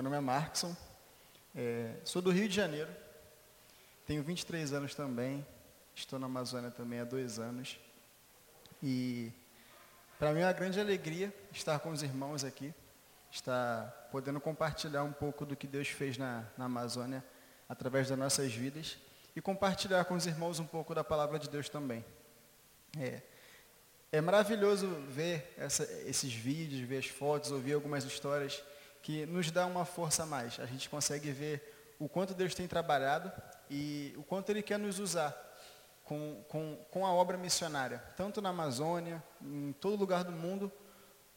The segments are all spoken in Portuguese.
meu nome é Markson, é, sou do Rio de Janeiro, tenho 23 anos também, estou na Amazônia também há dois anos. E para mim é uma grande alegria estar com os irmãos aqui, estar podendo compartilhar um pouco do que Deus fez na, na Amazônia através das nossas vidas e compartilhar com os irmãos um pouco da palavra de Deus também. É, é maravilhoso ver essa, esses vídeos, ver as fotos, ouvir algumas histórias que nos dá uma força a mais. A gente consegue ver o quanto Deus tem trabalhado e o quanto Ele quer nos usar com, com, com a obra missionária, tanto na Amazônia, em todo lugar do mundo,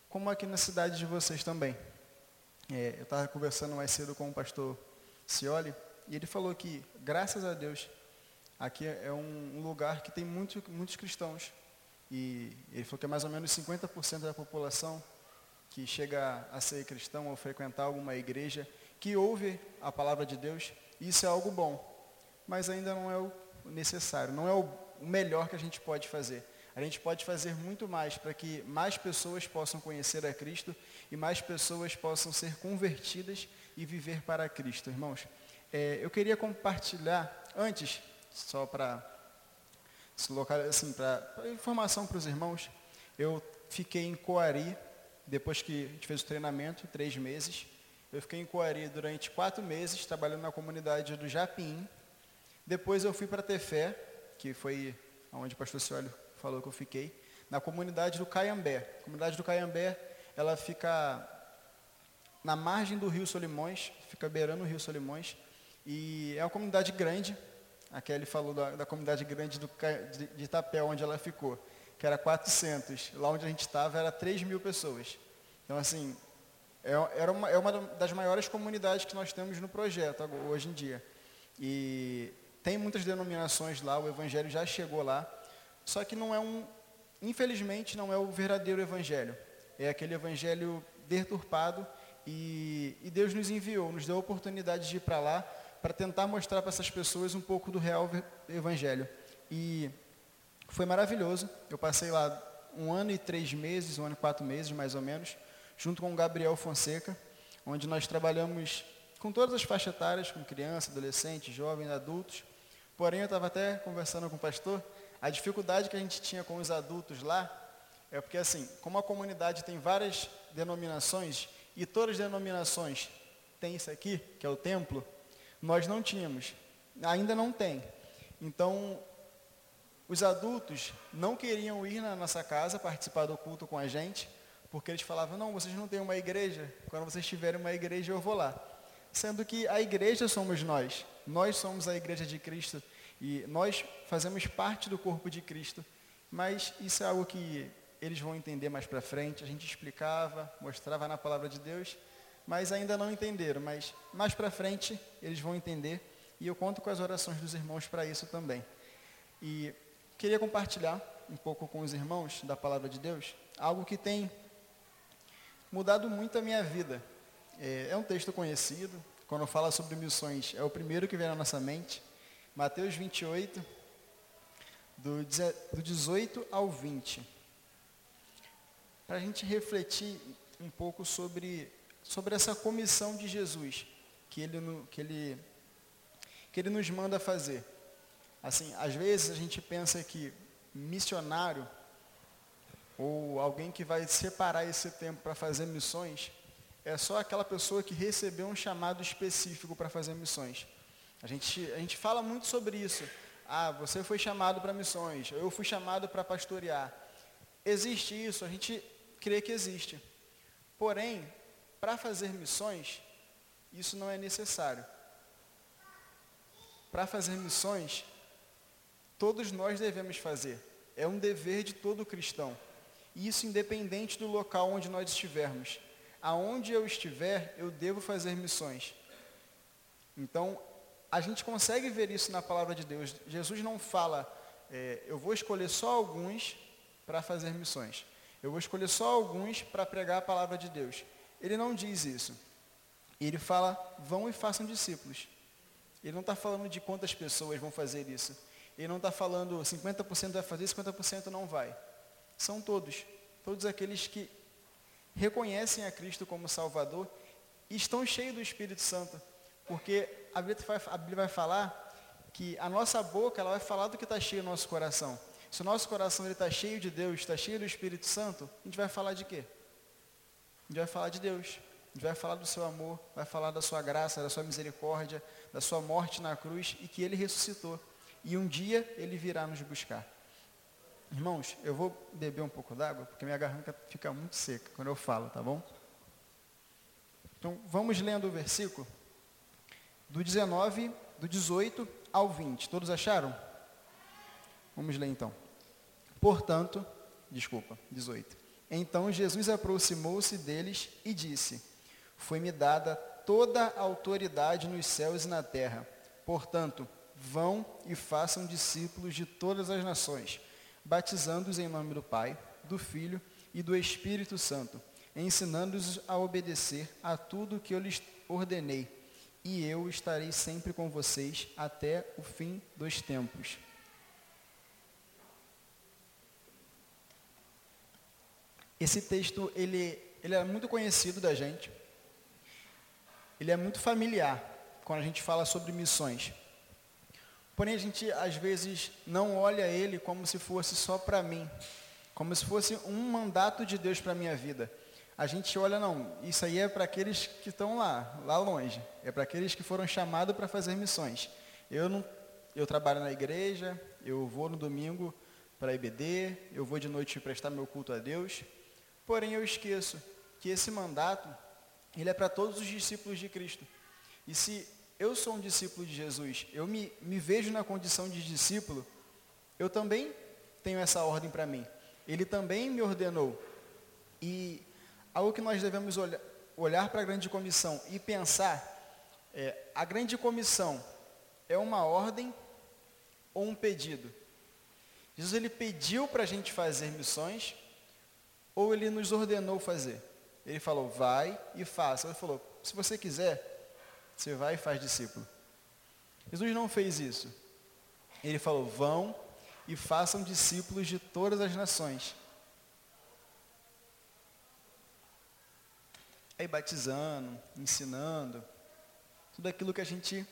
como aqui na cidade de vocês também. É, eu estava conversando mais cedo com o pastor Cioli, e ele falou que, graças a Deus, aqui é um, um lugar que tem muito, muitos cristãos. E ele falou que é mais ou menos 50% da população que chega a ser cristão ou frequentar alguma igreja, que ouve a palavra de Deus, isso é algo bom, mas ainda não é o necessário, não é o melhor que a gente pode fazer. A gente pode fazer muito mais para que mais pessoas possam conhecer a Cristo e mais pessoas possam ser convertidas e viver para Cristo, irmãos. É, eu queria compartilhar, antes, só para se local, assim, para informação para os irmãos, eu fiquei em Coari, depois que a gente fez o treinamento, três meses, eu fiquei em Coari durante quatro meses, trabalhando na comunidade do Japim. Depois eu fui para Tefé, que foi onde o pastor Cioli falou que eu fiquei, na comunidade do Caiambé. A comunidade do Caiambé, ela fica na margem do Rio Solimões, fica beirando o Rio Solimões, e é uma comunidade grande, a Kelly falou da, da comunidade grande do, de, de Itapé, onde ela ficou, que era 400. Lá onde a gente estava era 3 mil pessoas. Então, assim, é, era uma, é uma das maiores comunidades que nós temos no projeto hoje em dia. E tem muitas denominações lá, o evangelho já chegou lá, só que não é um, infelizmente, não é o verdadeiro evangelho. É aquele evangelho deturpado e, e Deus nos enviou, nos deu a oportunidade de ir para lá para tentar mostrar para essas pessoas um pouco do real evangelho. E foi maravilhoso. Eu passei lá um ano e três meses, um ano e quatro meses, mais ou menos, junto com o Gabriel Fonseca, onde nós trabalhamos com todas as faixas etárias, com criança, adolescente, jovens, adultos. Porém, eu estava até conversando com o pastor, a dificuldade que a gente tinha com os adultos lá é porque, assim, como a comunidade tem várias denominações, e todas as denominações têm isso aqui, que é o templo, nós não tínhamos, ainda não tem. Então, os adultos não queriam ir na nossa casa participar do culto com a gente, porque eles falavam, não, vocês não têm uma igreja, quando vocês tiverem uma igreja eu vou lá. Sendo que a igreja somos nós, nós somos a igreja de Cristo e nós fazemos parte do corpo de Cristo, mas isso é algo que eles vão entender mais para frente, a gente explicava, mostrava na palavra de Deus, mas ainda não entenderam. Mas mais para frente eles vão entender e eu conto com as orações dos irmãos para isso também. E queria compartilhar um pouco com os irmãos da palavra de Deus algo que tem mudado muito a minha vida. É, é um texto conhecido, quando fala sobre missões, é o primeiro que vem na nossa mente. Mateus 28, do 18 ao 20. Para a gente refletir um pouco sobre sobre essa comissão de Jesus que ele, que ele, que ele nos manda fazer. Assim, às vezes a gente pensa que missionário ou alguém que vai separar esse tempo para fazer missões é só aquela pessoa que recebeu um chamado específico para fazer missões. A gente, a gente fala muito sobre isso. Ah, você foi chamado para missões, eu fui chamado para pastorear. Existe isso, a gente crê que existe. Porém, para fazer missões, isso não é necessário. Para fazer missões, todos nós devemos fazer. É um dever de todo cristão. Isso independente do local onde nós estivermos. Aonde eu estiver, eu devo fazer missões. Então, a gente consegue ver isso na palavra de Deus. Jesus não fala, é, eu vou escolher só alguns para fazer missões. Eu vou escolher só alguns para pregar a palavra de Deus. Ele não diz isso. Ele fala, vão e façam discípulos. Ele não está falando de quantas pessoas vão fazer isso. Ele não está falando 50% vai fazer, 50% não vai. São todos. Todos aqueles que reconhecem a Cristo como Salvador e estão cheios do Espírito Santo. Porque a Bíblia vai, falar que a nossa boca ela vai falar do que está cheio no nosso coração. Se o nosso coração está cheio de Deus, está cheio do Espírito Santo, a gente vai falar de quê? A gente vai falar de Deus. A gente vai falar do seu amor, vai falar da sua graça, da sua misericórdia, da sua morte na cruz e que ele ressuscitou. E um dia ele virá nos buscar. Irmãos, eu vou beber um pouco d'água, porque minha garganta fica muito seca quando eu falo, tá bom? Então, vamos lendo o versículo do 19, do 18 ao 20. Todos acharam? Vamos ler então. Portanto, desculpa, 18. Então Jesus aproximou-se deles e disse: Foi-me dada toda a autoridade nos céus e na terra. Portanto, vão e façam discípulos de todas as nações, batizando-os em nome do Pai, do Filho e do Espírito Santo, ensinando-os a obedecer a tudo que eu lhes ordenei. E eu estarei sempre com vocês até o fim dos tempos. Esse texto, ele, ele é muito conhecido da gente. Ele é muito familiar quando a gente fala sobre missões. Porém, a gente, às vezes, não olha ele como se fosse só para mim. Como se fosse um mandato de Deus para a minha vida. A gente olha, não, isso aí é para aqueles que estão lá, lá longe. É para aqueles que foram chamados para fazer missões. Eu não, eu trabalho na igreja, eu vou no domingo para a IBD, eu vou de noite prestar meu culto a Deus. Porém, eu esqueço que esse mandato, ele é para todos os discípulos de Cristo. E se eu sou um discípulo de Jesus, eu me, me vejo na condição de discípulo, eu também tenho essa ordem para mim. Ele também me ordenou. E algo que nós devemos olhar, olhar para a grande comissão e pensar, é, a grande comissão é uma ordem ou um pedido? Jesus ele pediu para a gente fazer missões, ou ele nos ordenou fazer? Ele falou, vai e faça. Ele falou, se você quiser, você vai e faz discípulo. Jesus não fez isso. Ele falou, vão e façam discípulos de todas as nações. Aí batizando, ensinando, tudo aquilo que a gente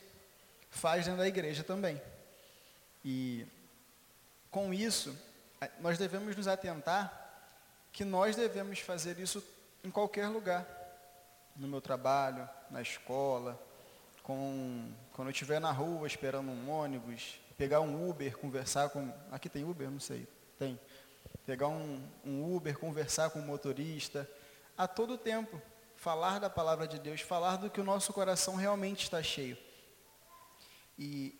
faz dentro da igreja também. E com isso, nós devemos nos atentar que nós devemos fazer isso em qualquer lugar. No meu trabalho, na escola, com, quando eu estiver na rua esperando um ônibus, pegar um Uber, conversar com. Aqui tem Uber? Não sei. Tem. Pegar um, um Uber, conversar com o motorista. A todo tempo, falar da palavra de Deus, falar do que o nosso coração realmente está cheio. E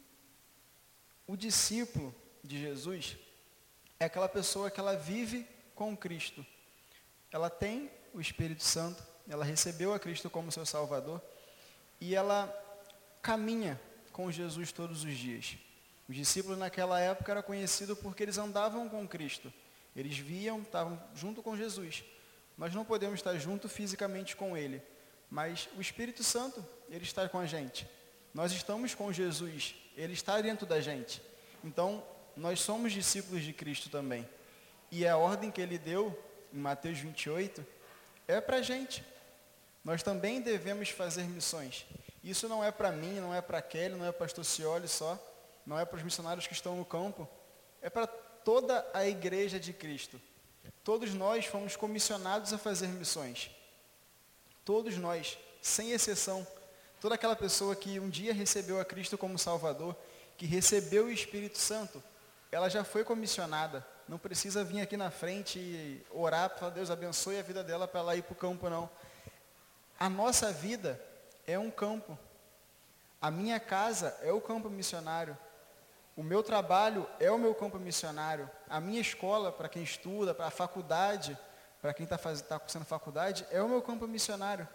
o discípulo de Jesus é aquela pessoa que ela vive com Cristo. Ela tem o Espírito Santo, ela recebeu a Cristo como seu Salvador e ela caminha com Jesus todos os dias. Os discípulos naquela época eram conhecidos porque eles andavam com Cristo. Eles viam, estavam junto com Jesus. Nós não podemos estar junto fisicamente com Ele, mas o Espírito Santo, Ele está com a gente. Nós estamos com Jesus, Ele está dentro da gente. Então, nós somos discípulos de Cristo também. E a ordem que ele deu, em Mateus 28, é para a gente. Nós também devemos fazer missões. Isso não é para mim, não é para Kelly, não é para pastor Cioli só, não é para os missionários que estão no campo, é para toda a igreja de Cristo. Todos nós fomos comissionados a fazer missões. Todos nós, sem exceção. Toda aquela pessoa que um dia recebeu a Cristo como Salvador, que recebeu o Espírito Santo, ela já foi comissionada não precisa vir aqui na frente e orar para Deus abençoe a vida dela para ela ir para o campo, não. A nossa vida é um campo. A minha casa é o campo missionário. O meu trabalho é o meu campo missionário. A minha escola, para quem estuda, para a faculdade, para quem está tá cursando faculdade, é o meu campo missionário.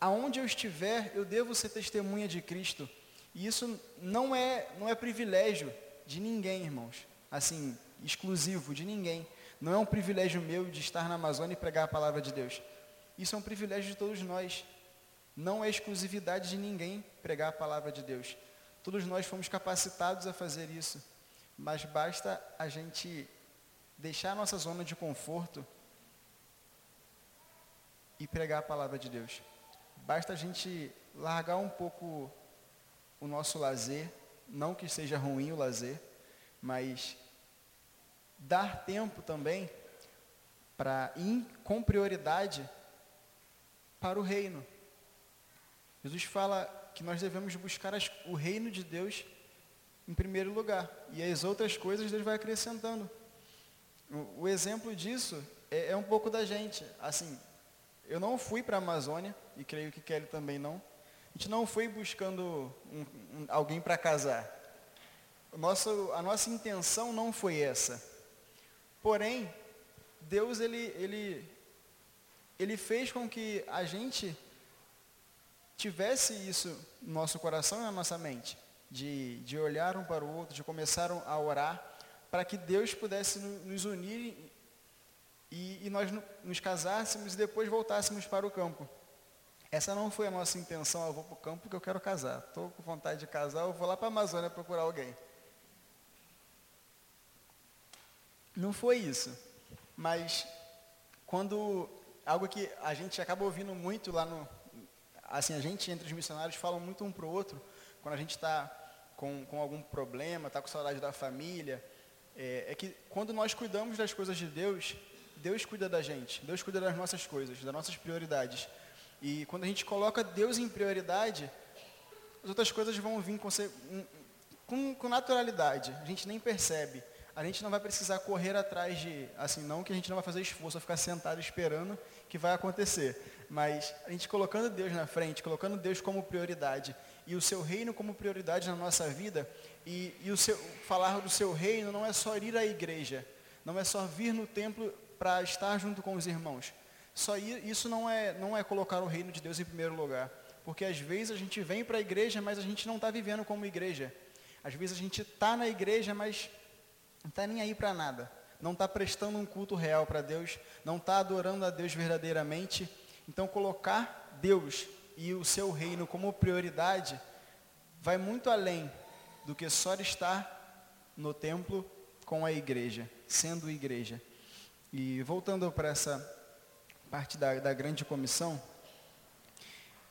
Aonde eu estiver, eu devo ser testemunha de Cristo. E isso não é, não é privilégio de ninguém, irmãos. Assim, exclusivo de ninguém. Não é um privilégio meu de estar na Amazônia e pregar a palavra de Deus. Isso é um privilégio de todos nós. Não é exclusividade de ninguém pregar a palavra de Deus. Todos nós fomos capacitados a fazer isso. Mas basta a gente deixar a nossa zona de conforto e pregar a palavra de Deus. basta a gente largar um pouco o nosso lazer, não que seja ruim o lazer, mas dar tempo também para ir com prioridade para o reino. Jesus fala que nós devemos buscar as, o reino de Deus em primeiro lugar. E as outras coisas Deus vai acrescentando. O, o exemplo disso é, é, um pouco da gente. Assim, eu não fui para a Amazônia, e creio que Kelly também não. A gente não foi buscando um, um, alguém para casar. O nosso, a nossa intenção não foi essa. Porém, Deus ele, ele, ele fez com que a gente tivesse isso no nosso coração e na nossa mente, de, de olhar um para o outro, de começar a orar, para que Deus pudesse nos unir e, e nós nos casássemos e depois voltássemos para o campo. Essa não foi a nossa intenção, ah, eu vou para o campo porque eu quero casar. Estou com vontade de casar, eu vou lá para a Amazônia procurar alguém. Não foi isso. Mas quando algo que a gente acaba ouvindo muito lá no, assim, a gente entre os missionários falam muito um para o outro, quando a gente está com, com algum problema, está com saudade da família, é, é, que quando nós cuidamos das coisas de Deus, Deus cuida da gente, Deus cuida das nossas coisas, das nossas prioridades. E quando a gente coloca Deus em prioridade, as outras coisas vão vir com, com, com naturalidade, a gente nem percebe a gente não vai precisar correr atrás de, assim, não que a gente não vai fazer esforço, ficar sentado esperando que vai acontecer. Mas a gente colocando Deus na frente, colocando Deus como prioridade e o seu reino como prioridade na nossa vida, e, e o seu, falar do seu reino não é só ir à igreja, não é só vir no templo para estar junto com os irmãos. Só isso não é, não é colocar o reino de Deus em primeiro lugar. Porque às vezes a gente vem para a igreja, mas a gente não está vivendo como igreja. Às vezes a gente está na igreja, mas não está nem aí para nada. Não está prestando um culto real para Deus. Não está adorando a Deus verdadeiramente. Então, colocar Deus e o seu reino como prioridade vai muito além do que só estar no templo com a igreja, sendo igreja. E voltando para essa parte da, da grande comissão,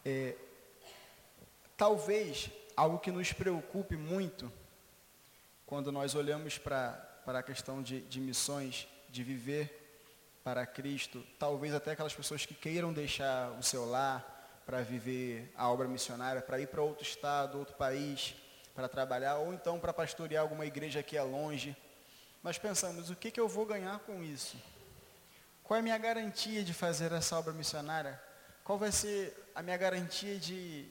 é, talvez algo que nos preocupe muito quando nós olhamos para, a questão de, de missões, de viver para Cristo, talvez até aquelas pessoas que queiram deixar o seu lar para viver a obra missionária, para ir para outro estado, outro país, para trabalhar, ou então para pastorear alguma igreja que é longe. Nós pensamos, o que, que eu vou ganhar com isso? Qual é a minha garantia de fazer essa obra missionária? Qual vai ser a minha garantia de,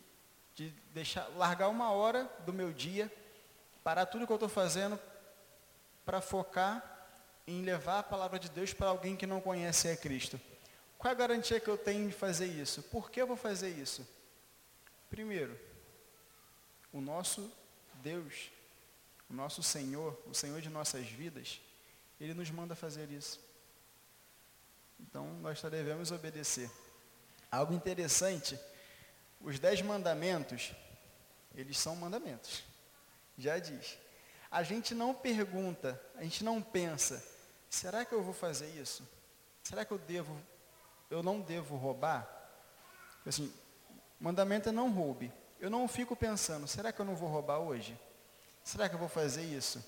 de deixar, largar uma hora do meu dia parar tudo que eu estou fazendo para focar em levar a palavra de Deus para alguém que não conhece a Cristo. Qual é a garantia que eu tenho de fazer isso? Por que eu vou fazer isso? Primeiro, o nosso Deus, o nosso Senhor, o Senhor de nossas vidas, Ele nos manda fazer isso. Então, nós devemos obedecer. Algo interessante, os dez mandamentos, eles são mandamentos já diz. A gente não pergunta, a gente não pensa, será que eu vou fazer isso? Será que eu devo, eu não devo roubar? Assim, mandamento é não roube. Eu não fico pensando, será que eu não vou roubar hoje? Será que eu vou fazer isso?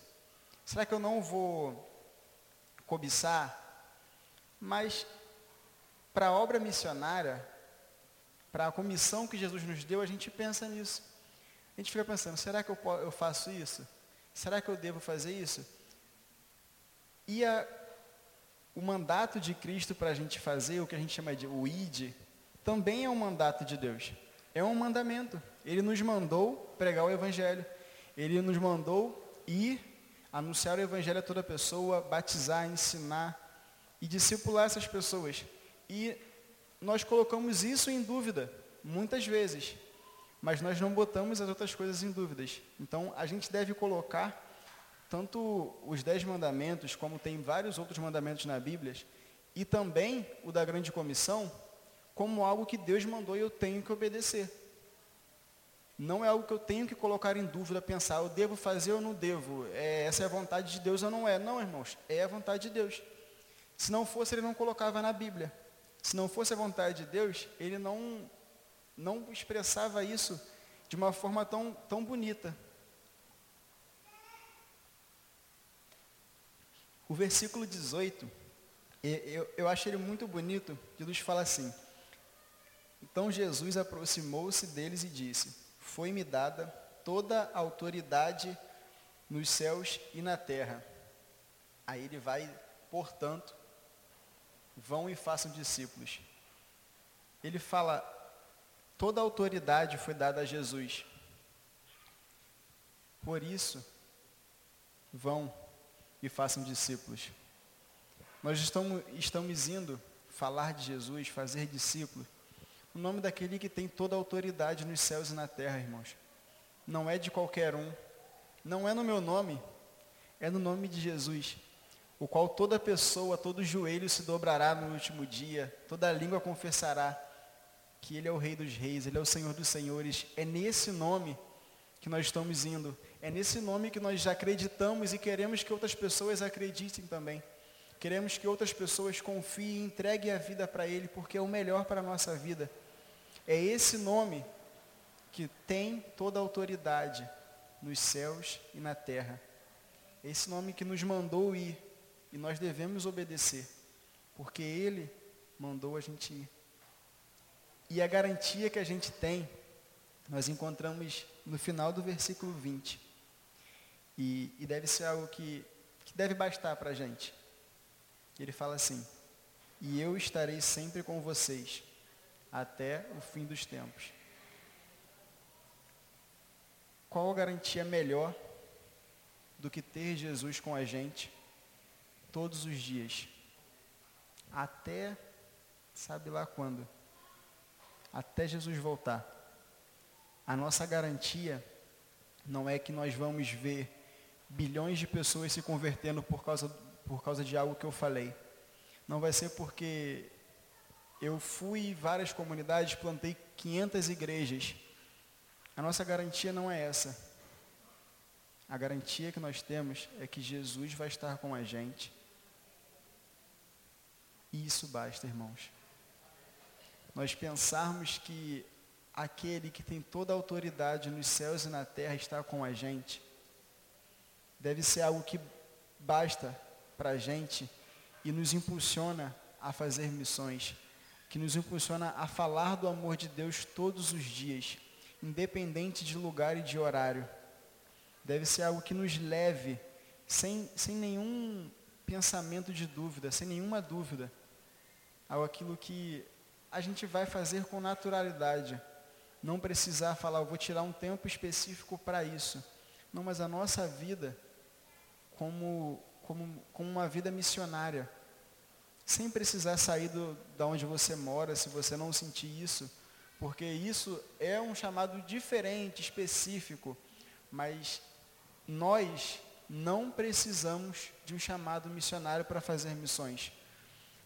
Será que eu não vou cobiçar? Mas para a obra missionária, para a comissão que Jesus nos deu, a gente pensa nisso. A gente fica pensando, será que eu, eu faço isso? Será que eu devo fazer isso? E a, o mandato de Cristo para a gente fazer, o que a gente chama de o ID, também é um mandato de Deus. É um mandamento. Ele nos mandou pregar o Evangelho. Ele nos mandou ir anunciar o Evangelho a toda pessoa, batizar, ensinar e discipular essas pessoas. E nós colocamos isso em dúvida, muitas vezes mas nós não botamos as outras coisas em dúvidas. Então, a gente deve colocar tanto os dez mandamentos, como tem vários outros mandamentos na Bíblia, e também o da grande comissão, como algo que Deus mandou e eu tenho que obedecer. Não é algo que eu tenho que colocar em dúvida, pensar, eu devo fazer ou não devo, é, essa é a vontade de Deus ou não é. Não, irmãos, é a vontade de Deus. Se não fosse, ele não colocava na Bíblia. Se não fosse a vontade de Deus, ele não não expressava isso de uma forma tão, tão bonita. O versículo 18, eu, eu acho ele muito bonito, Jesus fala assim, então Jesus aproximou-se deles e disse, foi-me dada toda a autoridade nos céus e na terra. Aí ele vai, portanto, vão e façam discípulos. Ele fala, toda a autoridade foi dada a Jesus. Por isso, vão e façam discípulos. Nós estamos, estamos indo falar de Jesus, fazer discípulos, o nome daquele que tem toda a autoridade nos céus e na terra, irmãos. Não é de qualquer um, não é no meu nome, é no nome de Jesus, o qual toda pessoa, todo joelho se dobrará no último dia, toda língua confessará que Ele é o Rei dos Reis, Ele é o Senhor dos Senhores. É nesse nome que nós estamos indo, é nesse nome que nós já acreditamos e queremos que outras pessoas acreditem também. Queremos que outras pessoas confiem e entreguem a vida para Ele, porque é o melhor para a nossa vida. É esse nome que tem toda a autoridade nos céus e na terra. É esse nome que nos mandou ir e nós devemos obedecer, porque Ele mandou a gente ir. E a garantia que a gente tem, nós encontramos no final do versículo 20. E, e deve ser algo que, que deve bastar para a gente. Ele fala assim: E eu estarei sempre com vocês até o fim dos tempos. Qual a garantia melhor do que ter Jesus com a gente todos os dias? Até, sabe lá quando? Até Jesus voltar. A nossa garantia não é que nós vamos ver bilhões de pessoas se convertendo por causa, por causa de algo que eu falei. Não vai ser porque eu fui em várias comunidades, plantei 500 igrejas. A nossa garantia não é essa. A garantia que nós temos é que Jesus vai estar com a gente. E isso basta, irmãos. Nós pensarmos que aquele que tem toda a autoridade nos céus e na terra está com a gente, deve ser algo que basta para a gente e nos impulsiona a fazer missões que nos impulsiona a falar do amor de Deus todos os dias, independente de lugar e de horário. Deve ser algo que nos leve, sem, sem nenhum pensamento de dúvida, sem nenhuma dúvida, ao aquilo que a gente vai fazer com naturalidade. Não precisar falar, eu vou tirar um tempo específico para isso. Não, mas a nossa vida, como, como, como uma vida missionária, sem precisar sair do, da onde você mora, se você não sentir isso, porque isso é um chamado diferente, específico, mas nós não precisamos de um chamado missionário para fazer missões.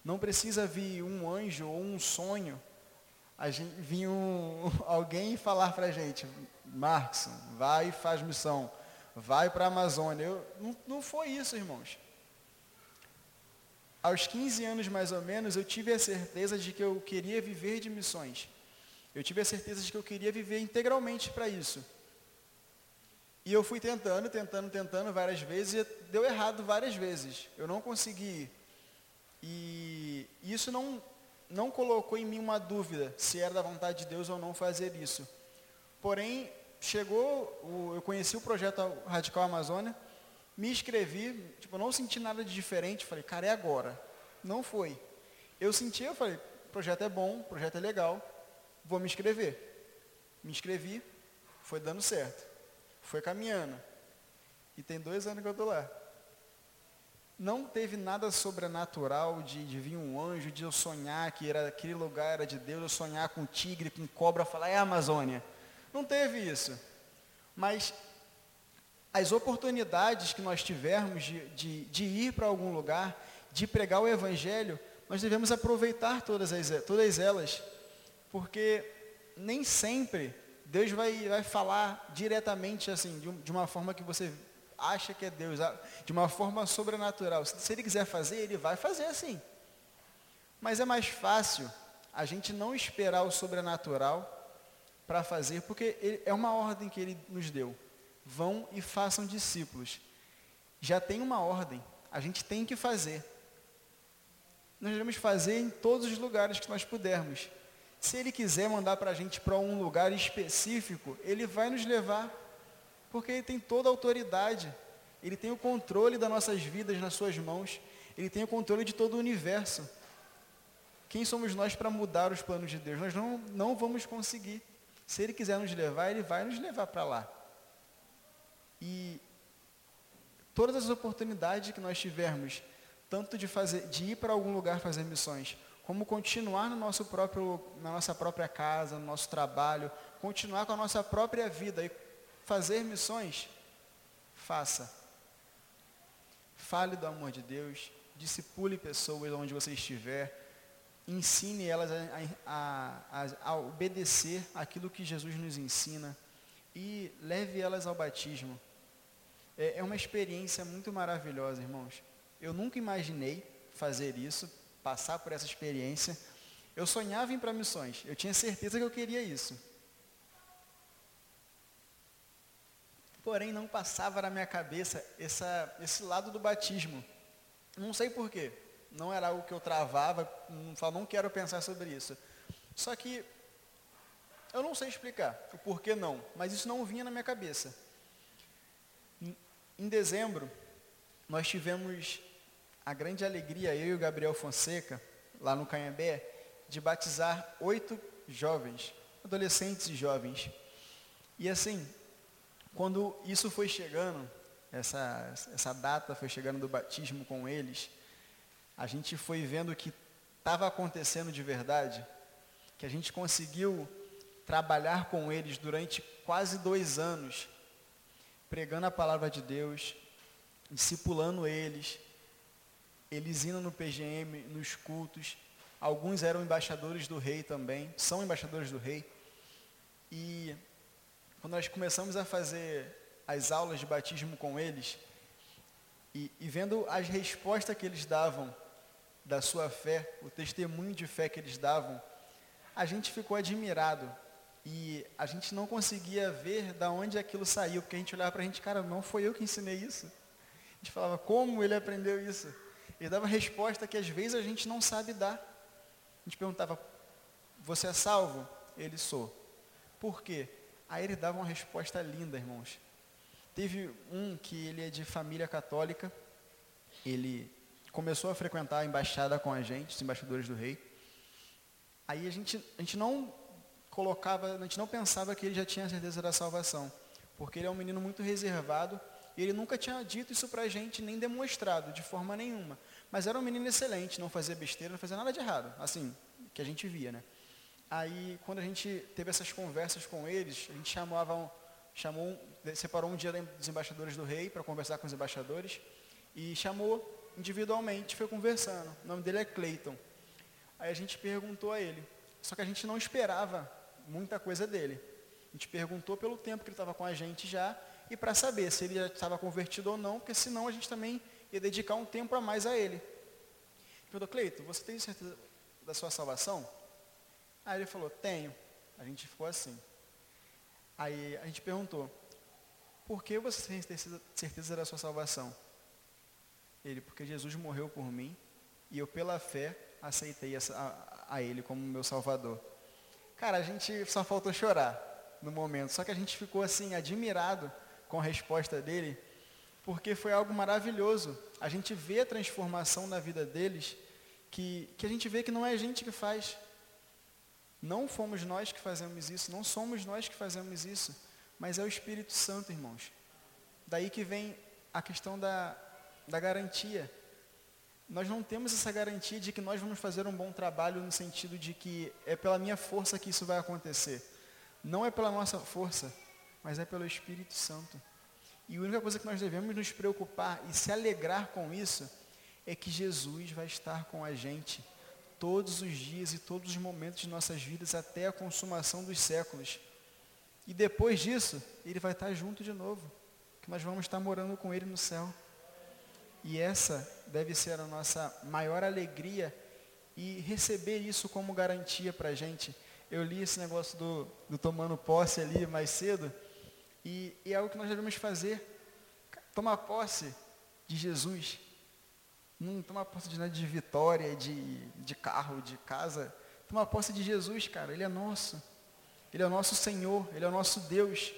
Não precisa vir um anjo ou um sonho, a gente, vir um, alguém falar para a gente, Marcos, vai e faz missão, vai para a Amazônia. Eu, não, não foi isso, irmãos aos 15 anos mais ou menos, eu tive a certeza de que eu queria viver de missões. Eu tive a certeza de que eu queria viver integralmente para isso. E eu fui tentando, tentando, tentando várias vezes e deu errado várias vezes. Eu não consegui. E isso não, não colocou em mim uma dúvida se era da vontade de Deus ou não fazer isso. Porém, chegou, eu conheci o projeto Radical Amazônia, me inscrevi, tipo, não senti nada de diferente, falei, cara, é agora. Não foi. Eu senti, eu falei, projeto é bom, projeto é legal, vou me inscrever. Me inscrevi, foi dando certo. Foi caminhando. E tem dois anos que eu estou lá. Não teve nada sobrenatural de, de vir um anjo, de eu sonhar que era, aquele lugar era de Deus, eu sonhar com tigre, com cobra, falar, é a Amazônia. Não teve isso. Mas as oportunidades que nós tivermos de, de, de ir para algum lugar, de pregar o Evangelho, nós devemos aproveitar todas, as, todas elas, porque nem sempre Deus vai, vai falar diretamente assim, de, de uma forma que você acha que é Deus, de uma forma sobrenatural. Se, se Ele quiser fazer, Ele vai fazer assim. Mas é mais fácil a gente não esperar o sobrenatural para fazer, porque ele, é uma ordem que ele nos deu. Vão e façam discípulos. Já tem uma ordem, a gente tem que fazer. Nós devemos fazer em todos os lugares que nós pudermos. Se ele quiser mandar para a gente para um lugar específico, ele vai nos levar, porque ele tem toda a autoridade, ele tem o controle das nossas vidas nas suas mãos, ele tem o controle de todo o universo. Quem somos nós para mudar os planos de Deus? Nós não, não vamos conseguir. Se ele quiser nos levar, ele vai nos levar para lá. E todas as oportunidades que nós tivermos, tanto de, fazer, de ir para algum lugar fazer missões, como continuar no nosso próprio, na nossa própria casa, no nosso trabalho, continuar com a nossa própria vida e fazer missões, faça. Fale do amor de Deus, discipule pessoas onde você estiver, ensine elas a, a, a, obedecer aquilo que Jesus nos ensina e leve elas ao batismo. É, é uma experiência muito maravilhosa, irmãos. Eu nunca imaginei fazer isso, passar por essa experiência. Eu sonhava em ir para missões, eu tinha certeza que eu queria isso. Porém, não passava na minha cabeça essa, esse lado do batismo. Não sei porquê. Não era algo que eu travava, não, não quero pensar sobre isso. Só que eu não sei explicar o porquê não, mas isso não vinha na minha cabeça. Em, em dezembro, nós tivemos a grande alegria, eu e o Gabriel Fonseca, lá no Canhambé, de batizar oito jovens, adolescentes e jovens. E assim, quando isso foi chegando, essa, essa data foi chegando do batismo com eles, a gente foi vendo que estava acontecendo de verdade, que a gente conseguiu trabalhar com eles durante quase dois anos, pregando a palavra de Deus, discipulando eles, eles indo no PGM, nos cultos. Alguns eram embaixadores do rei também, são embaixadores do rei. E quando nós começamos a fazer as aulas de batismo com eles, e, e vendo as respostas que eles davam da sua fé, o testemunho de fé que eles davam, a gente ficou admirado. E a gente não conseguia ver da onde aquilo saiu, porque a gente olhava para a gente, cara, não foi eu que ensinei isso. A gente falava, como ele aprendeu isso? Ele dava resposta que às vezes a gente não sabe dar. A gente perguntava, você é salvo? Ele sou. Por quê? Aí ele dava uma resposta linda, irmãos. Teve um que ele é de família católica, ele começou a frequentar a embaixada com a gente, os embaixadores do rei. Aí a gente, a gente não colocava, a gente não pensava que ele já tinha certeza da salvação, porque ele é um menino muito reservado e ele nunca tinha dito isso para a gente, nem demonstrado de forma nenhuma. Mas era um menino excelente, não fazia besteira, não fazia nada de errado, assim, que a gente via, né? Aí, quando a gente teve essas conversas com eles, a gente chamava um, chamou, separou um dia dos embaixadores do rei para conversar com os embaixadores e chamou individualmente, foi conversando. O nome dele é Clayton. Aí a gente perguntou a ele, só que a gente não esperava muita coisa dele. A gente perguntou pelo tempo que ele estava com a gente já e para saber se ele já estava convertido ou não, porque senão a gente também ia dedicar um tempo a mais a ele. Perguntou, Cleito, você tem certeza da sua salvação? Aí ele falou, tenho. A gente ficou assim. Aí a gente perguntou, por que você tem certeza da sua salvação? Ele, porque Jesus morreu por mim e eu pela fé aceitei a, a, ele como meu salvador. Cara, a gente só faltou chorar no momento, só que a gente ficou assim admirado com a resposta dele, porque foi algo maravilhoso. A gente vê a transformação na vida deles, que, que a gente vê que não é a gente que faz. Não fomos nós que fazemos isso, não somos nós que fazemos isso, mas é o Espírito Santo, irmãos. Daí que vem a questão da, da garantia. Nós não temos essa garantia de que nós vamos fazer um bom trabalho no sentido de que é pela minha força que isso vai acontecer. Não é pela nossa força, mas é pelo Espírito Santo. E a única coisa que nós devemos nos preocupar e se alegrar com isso é que Jesus vai estar com a gente todos os dias e todos os momentos de nossas vidas até a consumação dos séculos. E depois disso, ele vai estar junto de novo, que nós vamos estar morando com ele no céu. E essa deve ser a nossa maior alegria e receber isso como garantia para a gente eu li esse negócio do, do tomando posse ali mais cedo, e, e é o que nós devemos fazer. Tomar posse de Jesus. Não tomar posse de de vitória, de, de carro, de casa. Tomar posse de Jesus, cara. Ele é nosso. Ele é o nosso Senhor. Ele é o nosso Deus.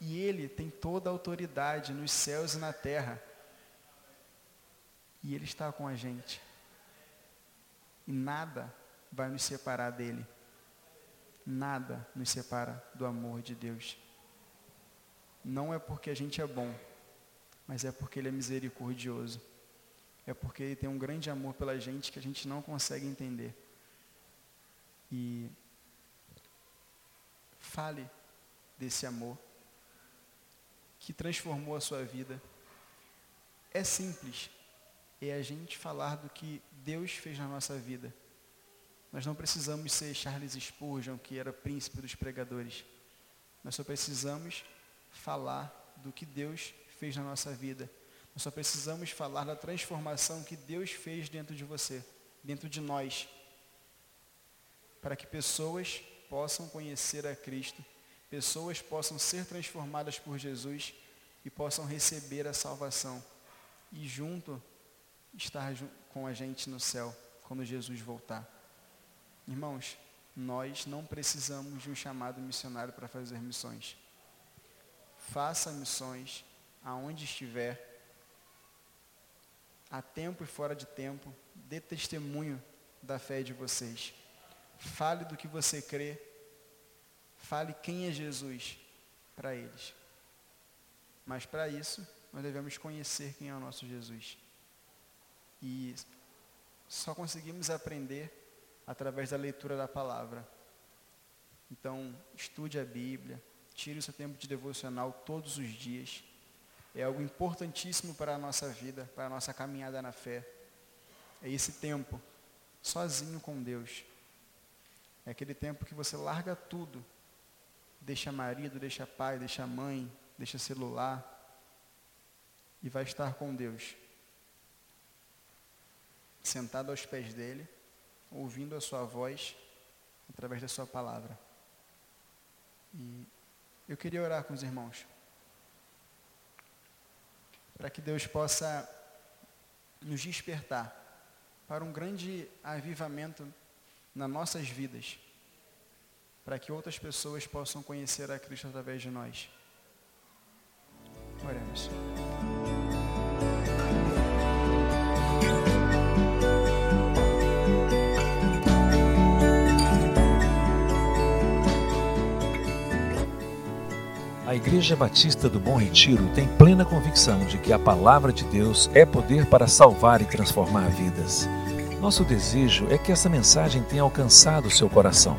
E Ele tem toda a autoridade nos céus e na terra. E Ele está com a gente. E nada vai nos separar dele. Nada nos separa do amor de Deus. Não é porque a gente é bom, mas é porque Ele é misericordioso. É porque Ele tem um grande amor pela gente que a gente não consegue entender. E fale desse amor que transformou a sua vida. É simples, é a gente falar do que Deus fez na nossa vida. Nós não precisamos ser Charles Spurgeon, que era príncipe dos pregadores. Nós só precisamos falar do que Deus fez na nossa vida. Nós só precisamos falar da transformação que Deus fez dentro de você, dentro de nós, para que pessoas possam conhecer a Cristo, pessoas possam ser transformadas por Jesus e possam receber a salvação e junto estar com a gente no céu quando Jesus voltar. Irmãos, nós não precisamos de um chamado missionário para fazer missões. Faça missões aonde estiver, a tempo e fora de tempo, dê testemunho da fé de vocês. Fale do que você crê, fale quem é Jesus para eles. Mas para isso, nós devemos conhecer quem é o nosso Jesus. E só conseguimos aprender através da leitura da palavra. Então, estude a Bíblia, tire o seu tempo de devocional todos os dias. É algo importantíssimo para a nossa vida, para a nossa caminhada na fé. É esse tempo sozinho com Deus. É aquele tempo que você larga tudo. Deixa marido, deixa pai, deixa mãe, deixa celular e vai estar com Deus. Sentado aos pés dele ouvindo a sua voz através da sua palavra. E eu queria orar com os irmãos. Para que Deus possa nos despertar para um grande avivamento nas nossas vidas. Para que outras pessoas possam conhecer a Cristo através de nós. Oremos. A Igreja Batista do Bom Retiro tem plena convicção de que a palavra de Deus é poder para salvar e transformar vidas. Nosso desejo é que essa mensagem tenha alcançado seu coração.